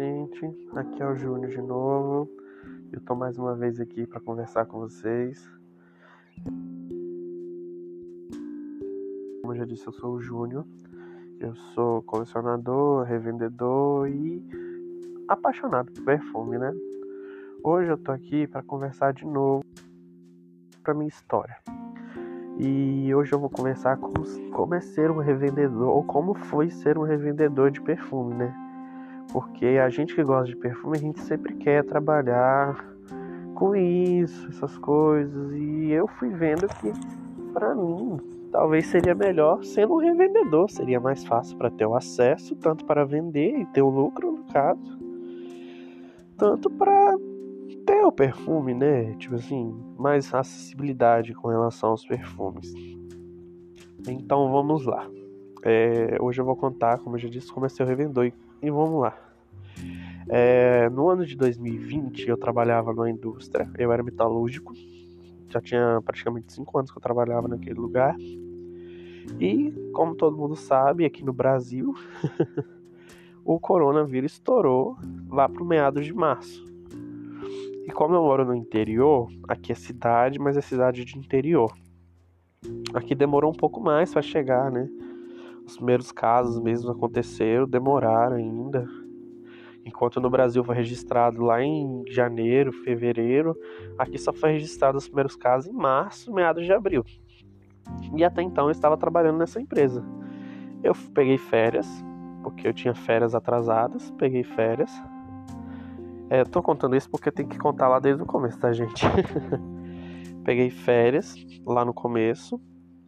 gente. Aqui é o Júnior de novo. Eu tô mais uma vez aqui para conversar com vocês. Como eu já disse, eu sou o Júnior. Eu sou colecionador, revendedor e apaixonado por perfume, né? Hoje eu tô aqui para conversar de novo para minha história. E hoje eu vou conversar como, como é ser um revendedor, ou como foi ser um revendedor de perfume, né? Porque a gente que gosta de perfume, a gente sempre quer trabalhar com isso, essas coisas. E eu fui vendo que, para mim, talvez seria melhor sendo um revendedor. Seria mais fácil para ter o acesso, tanto para vender e ter o lucro, no caso, tanto para ter o perfume, né? Tipo assim, mais acessibilidade com relação aos perfumes. Então vamos lá. É, hoje eu vou contar, como eu já disse, como é ser revendedor. E, e vamos lá. É, no ano de 2020 eu trabalhava na indústria, eu era metalúrgico, já tinha praticamente 5 anos que eu trabalhava naquele lugar. E como todo mundo sabe, aqui no Brasil, o coronavírus estourou lá pro meados de março. E como eu moro no interior, aqui é cidade, mas é cidade de interior. Aqui demorou um pouco mais para chegar, né? Os primeiros casos mesmo aconteceram, demoraram ainda. Enquanto no Brasil foi registrado lá em janeiro, fevereiro, aqui só foi registrado os primeiros casos em março, meados de abril. E até então eu estava trabalhando nessa empresa. Eu peguei férias, porque eu tinha férias atrasadas, peguei férias. É, eu tô contando isso porque tem que contar lá desde o começo, tá, gente? peguei férias lá no começo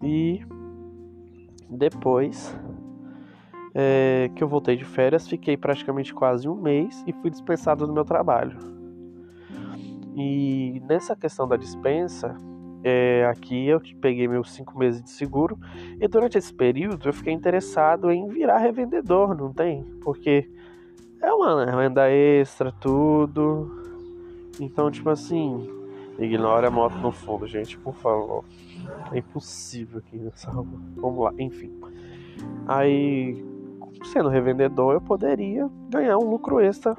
e depois é, que eu voltei de férias, fiquei praticamente quase um mês e fui dispensado do meu trabalho. E nessa questão da dispensa, é, aqui eu peguei meus cinco meses de seguro e durante esse período eu fiquei interessado em virar revendedor, não tem? Porque é uma renda extra, tudo. Então, tipo assim, ignore a moto no fundo, gente, por favor. É impossível aqui nessa. Vamos lá, enfim. Aí sendo revendedor, eu poderia ganhar um lucro extra,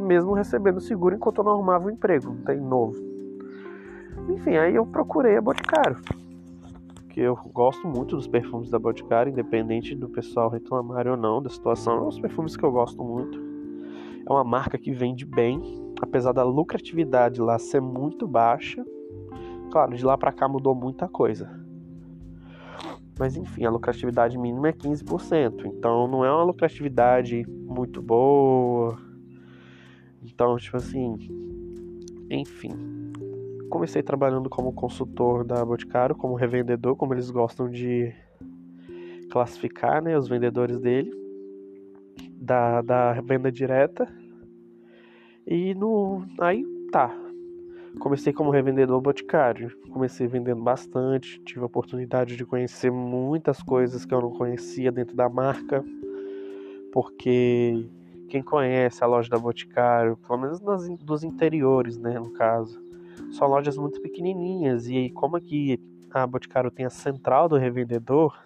mesmo recebendo seguro enquanto eu não arrumava um emprego, não tem novo. Enfim, aí eu procurei a Boticário, que eu gosto muito dos perfumes da Boticário, independente do pessoal reclamar ou não da situação, é os perfumes que eu gosto muito. É uma marca que vende bem, apesar da lucratividade lá ser muito baixa. Claro, de lá para cá mudou muita coisa mas enfim, a lucratividade mínima é 15%. Então não é uma lucratividade muito boa. Então, tipo assim, enfim. Comecei trabalhando como consultor da Boticário, como revendedor, como eles gostam de classificar, né, os vendedores dele, da, da venda direta. E no aí tá, Comecei como revendedor boticário, comecei vendendo bastante, tive a oportunidade de conhecer muitas coisas que eu não conhecia dentro da marca, porque quem conhece a loja da Boticário, pelo menos nas, dos interiores, né, no caso, são lojas muito pequenininhas. E como aqui a Boticário tem a central do revendedor,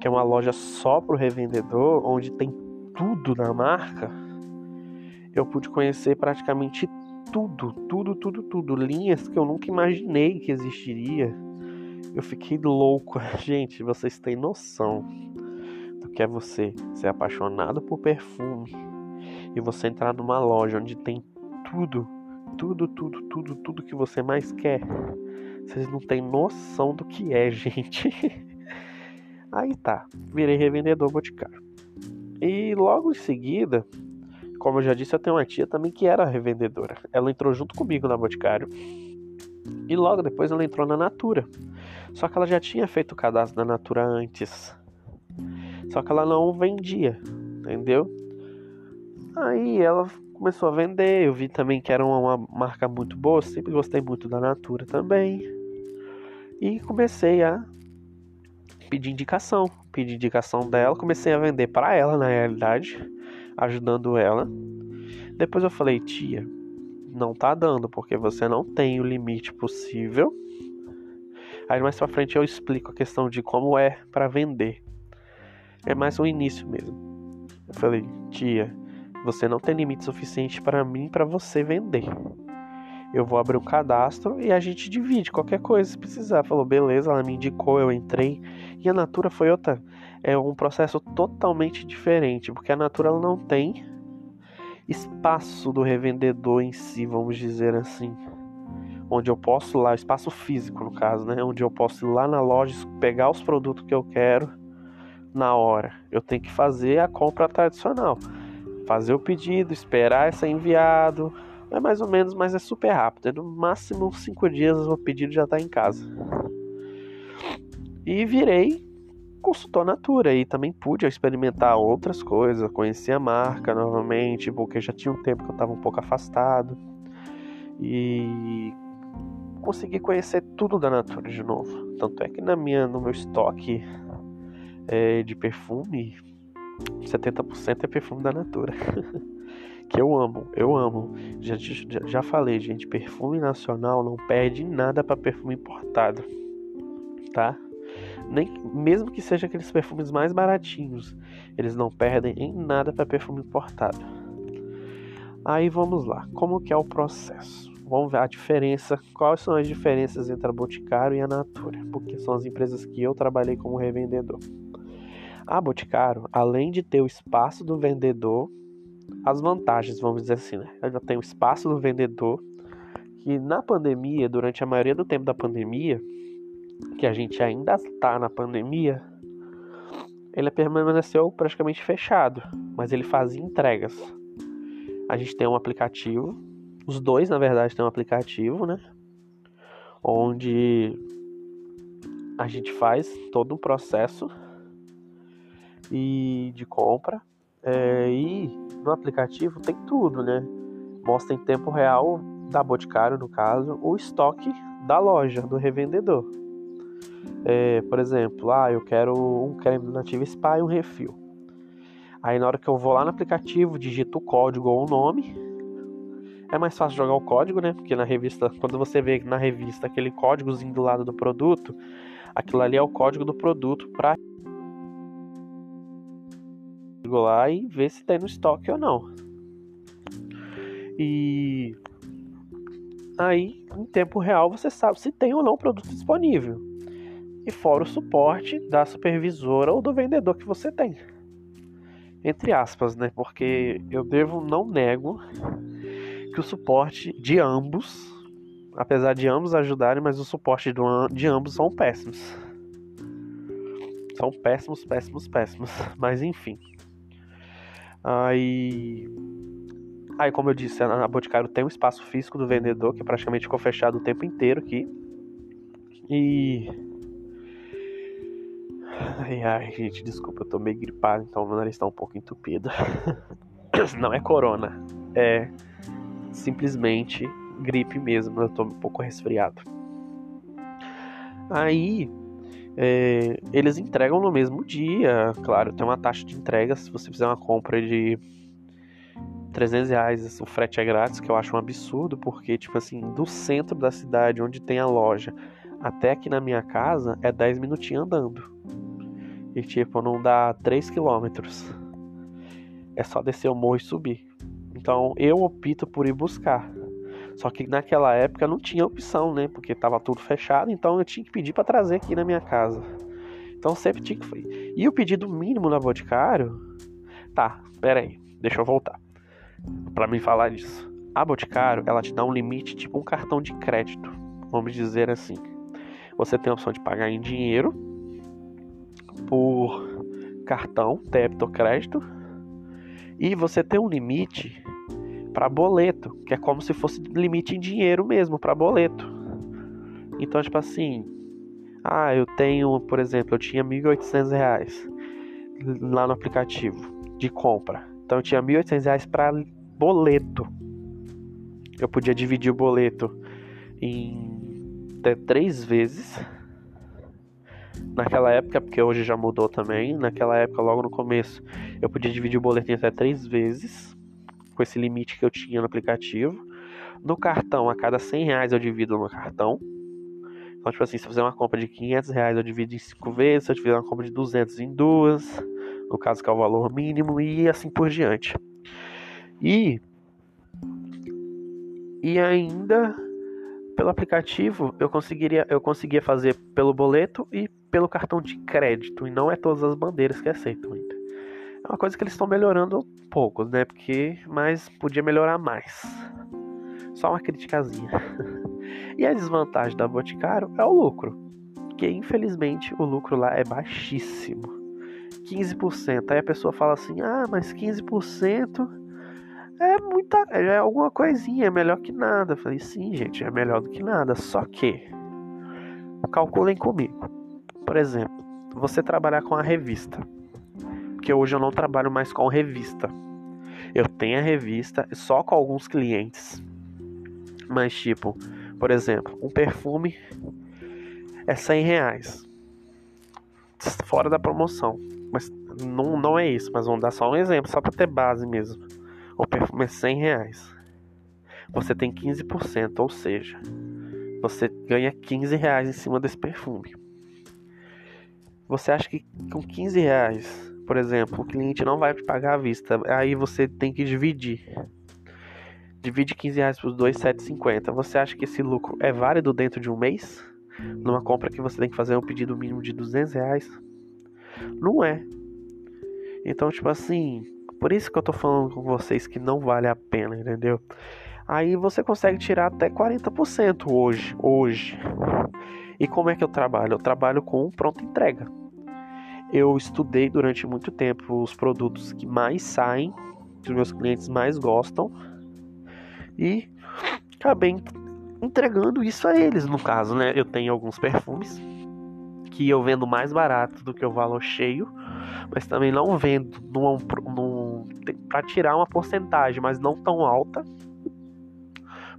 que é uma loja só para o revendedor, onde tem tudo na marca, eu pude conhecer praticamente tudo, tudo, tudo, tudo. Linhas que eu nunca imaginei que existiria. Eu fiquei louco. Gente, vocês têm noção do que é você ser apaixonado por perfume e você entrar numa loja onde tem tudo, tudo, tudo, tudo, tudo que você mais quer. Vocês não têm noção do que é, gente. Aí tá, virei revendedor boticário. E logo em seguida, como eu já disse, eu tenho uma tia também que era revendedora. Ela entrou junto comigo na Boticário. E logo depois ela entrou na Natura. Só que ela já tinha feito o cadastro da Natura antes. Só que ela não vendia, entendeu? Aí ela começou a vender. Eu vi também que era uma marca muito boa. Sempre gostei muito da Natura também. E comecei a pedir indicação. Pedi indicação dela. Comecei a vender para ela, na realidade ajudando ela. Depois eu falei, tia, não tá dando porque você não tem o limite possível. Aí mais pra frente eu explico a questão de como é para vender. É mais o início mesmo. Eu falei, tia, você não tem limite suficiente para mim para você vender. Eu vou abrir um cadastro e a gente divide qualquer coisa se precisar. Falou, beleza, ela me indicou, eu entrei. E a Natura foi outra. É um processo totalmente diferente, porque a Natura ela não tem espaço do revendedor em si, vamos dizer assim. Onde eu posso lá, espaço físico no caso, né? Onde eu posso ir lá na loja, pegar os produtos que eu quero na hora. Eu tenho que fazer a compra tradicional. Fazer o pedido, esperar ser enviado. É mais ou menos, mas é super rápido. É no máximo cinco dias o pedido já está em casa. E virei consultor Natura e também pude experimentar outras coisas, conhecer a marca novamente, porque já tinha um tempo que eu estava um pouco afastado. E consegui conhecer tudo da Natura de novo. Tanto é que na minha, no meu estoque é, de perfume, 70% é perfume da Natura. que eu amo, eu amo. Já, já, já falei, gente, perfume nacional não perde nada para perfume importado, tá? Nem, mesmo que seja aqueles perfumes mais baratinhos, eles não perdem em nada para perfume importado. Aí vamos lá, como que é o processo? Vamos ver a diferença, quais são as diferenças entre a Boticário e a Natura, porque são as empresas que eu trabalhei como revendedor. A Boticário, além de ter o espaço do vendedor, as vantagens, vamos dizer assim, né? Ela tem o espaço do vendedor, que na pandemia, durante a maioria do tempo da pandemia, que a gente ainda está na pandemia, ele permaneceu praticamente fechado, mas ele fazia entregas. A gente tem um aplicativo, os dois na verdade têm um aplicativo, né? Onde a gente faz todo o processo e de compra. É, e no aplicativo tem tudo, né? Mostra em tempo real da Boticário, no caso, o estoque da loja, do revendedor. É, por exemplo, ah, eu quero um creme Nativa Spa e um refil. Aí na hora que eu vou lá no aplicativo, digito o código ou o nome. É mais fácil jogar o código, né? Porque na revista, quando você vê na revista aquele códigozinho do lado do produto, aquilo ali é o código do produto para lá e ver se tem no estoque ou não. E aí, em tempo real, você sabe se tem ou não o produto disponível. E fora o suporte da supervisora ou do vendedor que você tem. Entre aspas, né? Porque eu devo, não nego, que o suporte de ambos, apesar de ambos ajudarem, mas o suporte de ambos são péssimos. São péssimos, péssimos, péssimos. Mas enfim. Aí, aí como eu disse, a Boticário tem um espaço físico do vendedor que praticamente ficou fechado o tempo inteiro aqui. E Ai, ai, gente, desculpa, eu tô meio gripado, então meu nariz tá um pouco entupido. Não é corona, é simplesmente gripe mesmo, eu tô um pouco resfriado. Aí, é, eles entregam no mesmo dia, claro, tem uma taxa de entrega se você fizer uma compra de 300 reais, o frete é grátis, que eu acho um absurdo, porque, tipo assim, do centro da cidade, onde tem a loja, até aqui na minha casa, é 10 minutinhos andando. E, tipo, não dá 3 quilômetros. É só descer o morro e subir. Então, eu opto por ir buscar. Só que naquela época não tinha opção, né? Porque tava tudo fechado, então eu tinha que pedir para trazer aqui na minha casa. Então sempre tinha que. E o pedido mínimo na Boticário. Tá, pera aí, deixa eu voltar. para me falar disso. A Boticário, ela te dá um limite, tipo um cartão de crédito. Vamos dizer assim. Você tem a opção de pagar em dinheiro, por cartão, débito ou crédito. E você tem um limite para boleto, que é como se fosse limite em dinheiro mesmo para boleto. Então, tipo assim, ah, eu tenho, por exemplo, eu tinha 1.800 reais lá no aplicativo de compra. Então, eu tinha 1.800 reais para boleto. Eu podia dividir o boleto em até três vezes. Naquela época, porque hoje já mudou também, naquela época, logo no começo, eu podia dividir o boletim até três vezes com esse limite que eu tinha no aplicativo. No cartão, a cada 100 reais eu divido no cartão. Então, tipo assim, se eu fizer uma compra de 500 reais, eu divido em 5 vezes. Se eu fizer uma compra de 200 em duas, no caso que é o valor mínimo, e assim por diante. E e ainda pelo aplicativo eu conseguiria eu conseguia fazer pelo boleto e pelo cartão de crédito e não é todas as bandeiras que aceitam ainda. É uma coisa que eles estão melhorando um pouco, né? Porque mas podia melhorar mais. Só uma criticazinha. e a desvantagem da Boticário é o lucro, que infelizmente o lucro lá é baixíssimo. 15%. Aí a pessoa fala assim: "Ah, mas 15% é muita, é alguma coisinha, é melhor que nada". Eu falei: "Sim, gente, é melhor do que nada, só que calculem comigo. Por exemplo, você trabalhar com a revista. Porque hoje eu não trabalho mais com revista. Eu tenho a revista só com alguns clientes. Mas tipo, por exemplo, um perfume é 100 reais. Fora da promoção. Mas não, não é isso, mas vamos dar só um exemplo, só para ter base mesmo. O perfume é 100 reais. Você tem 15%, ou seja, você ganha 15 reais em cima desse perfume. Você acha que com 15 reais, por exemplo, o cliente não vai te pagar à vista, aí você tem que dividir. Divide 15 reais por 2, 7,50. Você acha que esse lucro é válido dentro de um mês? Numa compra que você tem que fazer um pedido mínimo de 200 reais? Não é. Então, tipo assim, por isso que eu tô falando com vocês que não vale a pena, entendeu? Aí você consegue tirar até 40% hoje, hoje. E como é que eu trabalho? Eu trabalho com pronta entrega. Eu estudei durante muito tempo os produtos que mais saem, que os meus clientes mais gostam, e acabei entregando isso a eles, no caso, né? Eu tenho alguns perfumes que eu vendo mais barato do que o valor cheio, mas também não vendo para tirar uma porcentagem, mas não tão alta,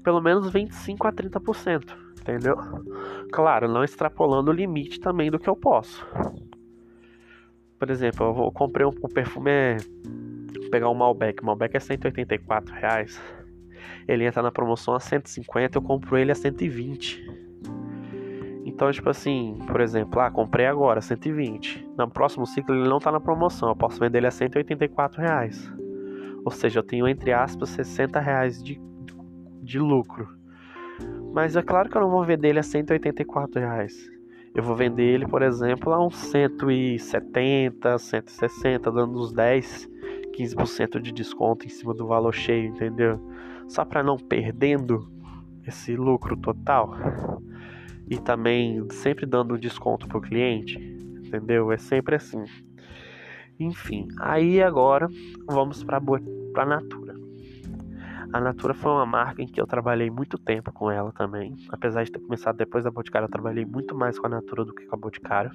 pelo menos 25 a 30%, entendeu? Claro, não extrapolando o limite também do que eu posso. Por exemplo, eu, vou, comprei um, um perfume, é, vou pegar um Malbec, Malbec é 184 reais. Ele entra na promoção a 150, eu compro ele a 120. Então, tipo assim, por exemplo, ah, comprei agora 120. No próximo ciclo ele não tá na promoção, eu posso vender ele a 184 reais. Ou seja, eu tenho entre aspas 60 reais de, de lucro. Mas é claro que eu não vou vender ele a 184 reais eu vou vender ele, por exemplo, a uns 170, 160, dando uns 10, 15% de desconto em cima do valor cheio, entendeu? Só para não perdendo esse lucro total. E também sempre dando um desconto pro cliente, entendeu? É sempre assim. Enfim, aí agora vamos para a Natura. A Natura foi uma marca em que eu trabalhei muito tempo com ela também. Apesar de ter começado depois da Boticário, eu trabalhei muito mais com a Natura do que com a Boticário.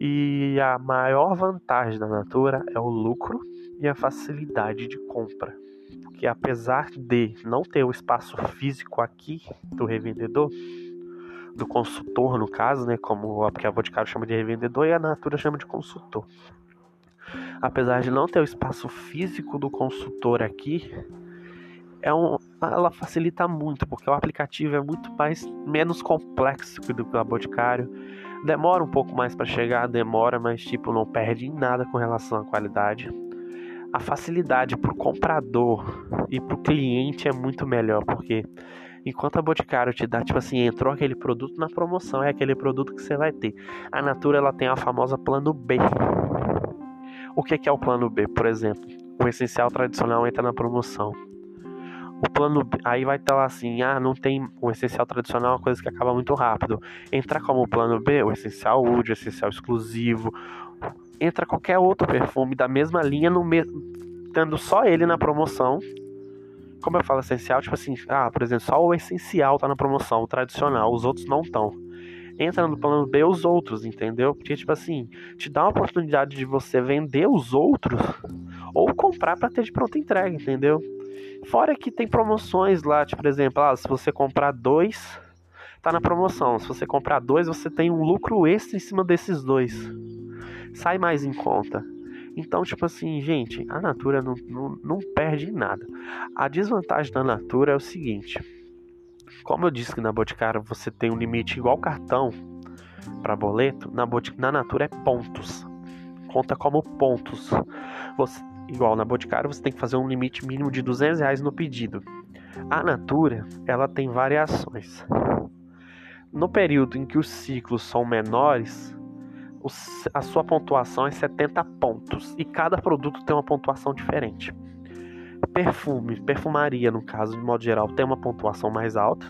E a maior vantagem da Natura é o lucro e a facilidade de compra. Porque apesar de não ter o espaço físico aqui do revendedor, do consultor no caso, né, como a Boticário chama de revendedor e a Natura chama de consultor apesar de não ter o espaço físico do consultor aqui, é um, ela facilita muito, porque o aplicativo é muito mais menos complexo do que o Boticário. Demora um pouco mais para chegar, demora, mas tipo não perde em nada com relação à qualidade. A facilidade para o comprador e para o cliente é muito melhor, porque enquanto a Boticário te dá, tipo assim, entrou aquele produto na promoção, é aquele produto que você vai ter. A Natura ela tem a famosa plano B, o que é o plano B? Por exemplo, o essencial tradicional entra na promoção. O plano B, aí vai estar lá assim, ah, não tem o essencial tradicional, é uma coisa que acaba muito rápido. Entra como plano B, o essencial Wood, o essencial exclusivo. Entra qualquer outro perfume da mesma linha no tendo só ele na promoção. Como eu falo essencial, tipo assim, ah, por exemplo, só o essencial tá na promoção, o tradicional, os outros não estão entra no plano B os outros, entendeu? Porque, tipo assim, te dá uma oportunidade de você vender os outros ou comprar para ter de pronta entrega, entendeu? Fora que tem promoções lá, tipo, por exemplo, ah, se você comprar dois, tá na promoção. Se você comprar dois, você tem um lucro extra em cima desses dois. Sai mais em conta. Então, tipo assim, gente, a Natura não, não, não perde em nada. A desvantagem da Natura é o seguinte como eu disse que na Boticário você tem um limite igual cartão para boleto, na, Botic... na Natura é pontos. Conta como pontos. Você... igual na Boticário, você tem que fazer um limite mínimo de 200 reais no pedido. A Natura, ela tem variações. No período em que os ciclos são menores, a sua pontuação é 70 pontos e cada produto tem uma pontuação diferente. Perfume, perfumaria, no caso, de modo geral, tem uma pontuação mais alta.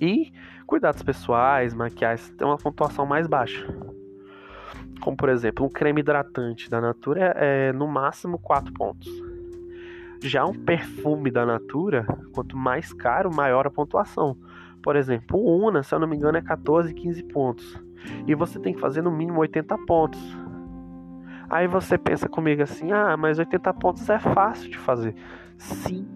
E cuidados pessoais, maquiagem, tem uma pontuação mais baixa. Como por exemplo, um creme hidratante da Natura é, é no máximo 4 pontos. Já um perfume da Natura, quanto mais caro, maior a pontuação. Por exemplo, o Una, se eu não me engano, é 14, 15 pontos. E você tem que fazer no mínimo 80 pontos. Aí você pensa comigo assim: ah, mas 80 pontos é fácil de fazer. Sim,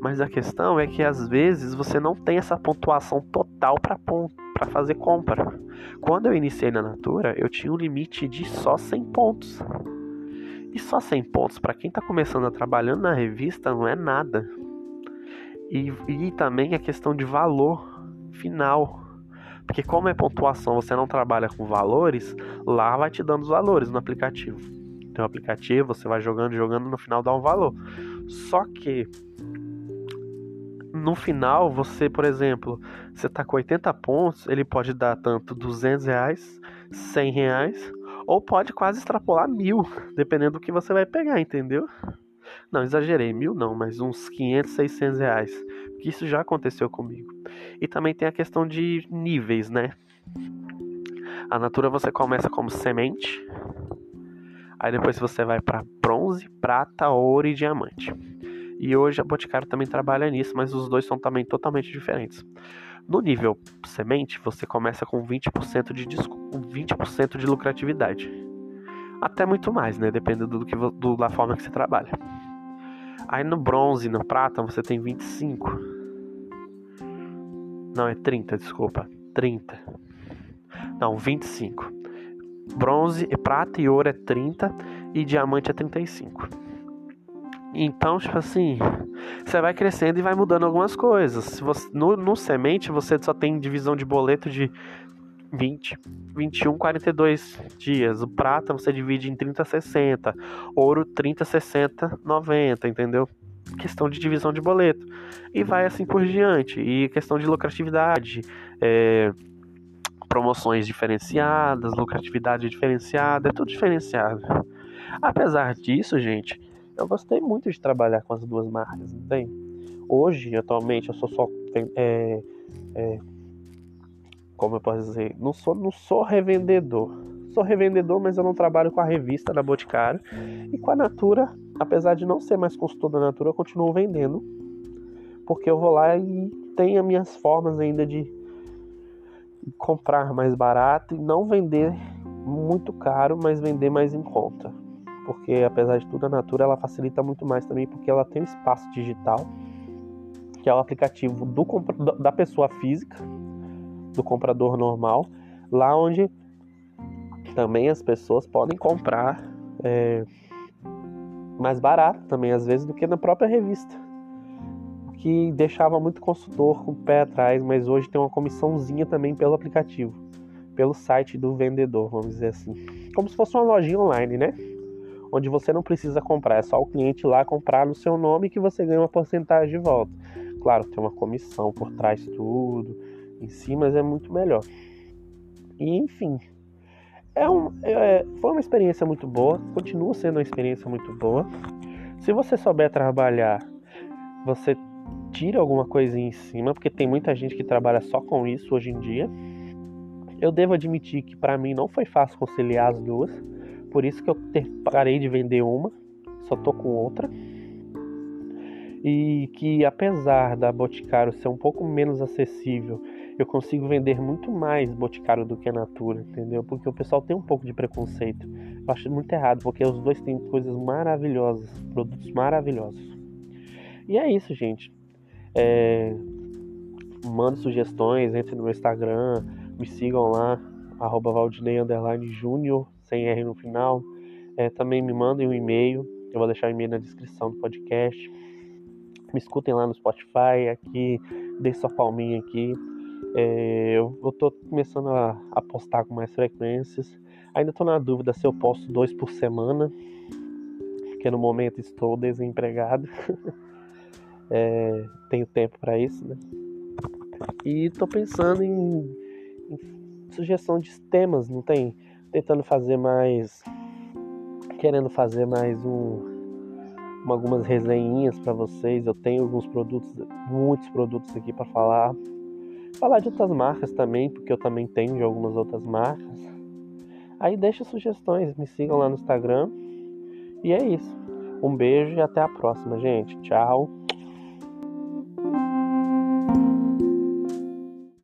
mas a questão é que às vezes você não tem essa pontuação total para fazer compra. Quando eu iniciei na Natura, eu tinha um limite de só 100 pontos. E só 100 pontos para quem está começando a trabalhar na revista não é nada. E, e também a questão de valor final. Porque como é pontuação, você não trabalha com valores, lá vai te dando os valores no aplicativo. Tem um aplicativo, você vai jogando, jogando, no final dá um valor. Só que no final, você, por exemplo, você tá com 80 pontos, ele pode dar tanto 200 reais, 100 reais, ou pode quase extrapolar mil, dependendo do que você vai pegar, entendeu? Não, exagerei, mil não, mas uns 500, 600 reais. Que isso já aconteceu comigo. E também tem a questão de níveis, né? A Natura você começa como semente, aí depois você vai para bronze, prata, ouro e diamante. E hoje a Boticário também trabalha nisso, mas os dois são também totalmente diferentes. No nível semente, você começa com 20% de, 20 de lucratividade. Até muito mais, né? Dependendo do que, do, da forma que você trabalha. Aí no bronze, no prata, você tem 25. Não, é 30, desculpa. 30. Não, 25. Bronze, prata e ouro é 30 e diamante é 35. Então, tipo assim, você vai crescendo e vai mudando algumas coisas. Se você, no, no semente, você só tem divisão de boleto de 20, 21, 42 dias. O prata você divide em 30, 60. Ouro, 30, 60, 90, entendeu? Questão de divisão de boleto. E vai assim por diante. E questão de lucratividade. É, promoções diferenciadas, lucratividade diferenciada, é tudo diferenciado. Apesar disso, gente, eu gostei muito de trabalhar com as duas marcas, não tem? Hoje, atualmente, eu sou só é, é, como eu posso dizer, não sou, não sou revendedor. Sou revendedor, mas eu não trabalho com a revista da Boticário. E com a Natura, apesar de não ser mais consultor da Natura, eu continuo vendendo. Porque eu vou lá e tenho as minhas formas ainda de comprar mais barato e não vender muito caro, mas vender mais em conta. Porque apesar de tudo, a Natura ela facilita muito mais também, porque ela tem um espaço digital, que é o aplicativo do, da pessoa física, do comprador normal, lá onde também as pessoas podem comprar é, mais barato também, às vezes, do que na própria revista. Que deixava muito consultor com o pé atrás, mas hoje tem uma comissãozinha também pelo aplicativo, pelo site do vendedor, vamos dizer assim. Como se fosse uma lojinha online, né? Onde você não precisa comprar, é só o cliente lá comprar no seu nome que você ganha uma porcentagem de volta. Claro, tem uma comissão por trás tudo em si, mas é muito melhor. E enfim, é um, é, foi uma experiência muito boa, continua sendo uma experiência muito boa. Se você souber trabalhar, você tira alguma coisinha em cima, porque tem muita gente que trabalha só com isso hoje em dia. Eu devo admitir que para mim não foi fácil conciliar as duas, por isso que eu parei de vender uma, só tô com outra. E que apesar da Boticário ser um pouco menos acessível eu consigo vender muito mais Boticário do que a Natura, entendeu? Porque o pessoal tem um pouco de preconceito. Eu acho muito errado, porque os dois têm coisas maravilhosas, produtos maravilhosos. E é isso, gente. É... Mande sugestões, entre no meu Instagram, me sigam lá, arroba sem R no final. É, também me mandem um e-mail, eu vou deixar o e-mail na descrição do podcast. Me escutem lá no Spotify, aqui, dê sua palminha aqui. É, eu, tô começando a, a, postar com mais frequências. Ainda tô na dúvida se eu posto dois por semana. porque no momento estou desempregado. é, tenho tempo para isso, né? E estou pensando em, em, sugestão de temas, não tem? Tentando fazer mais. Querendo fazer mais um. Algumas resenhinhas para vocês. Eu tenho alguns produtos, muitos produtos aqui para falar. Falar de outras marcas também, porque eu também tenho de algumas outras marcas. Aí deixa sugestões, me sigam lá no Instagram. E é isso. Um beijo e até a próxima, gente. Tchau.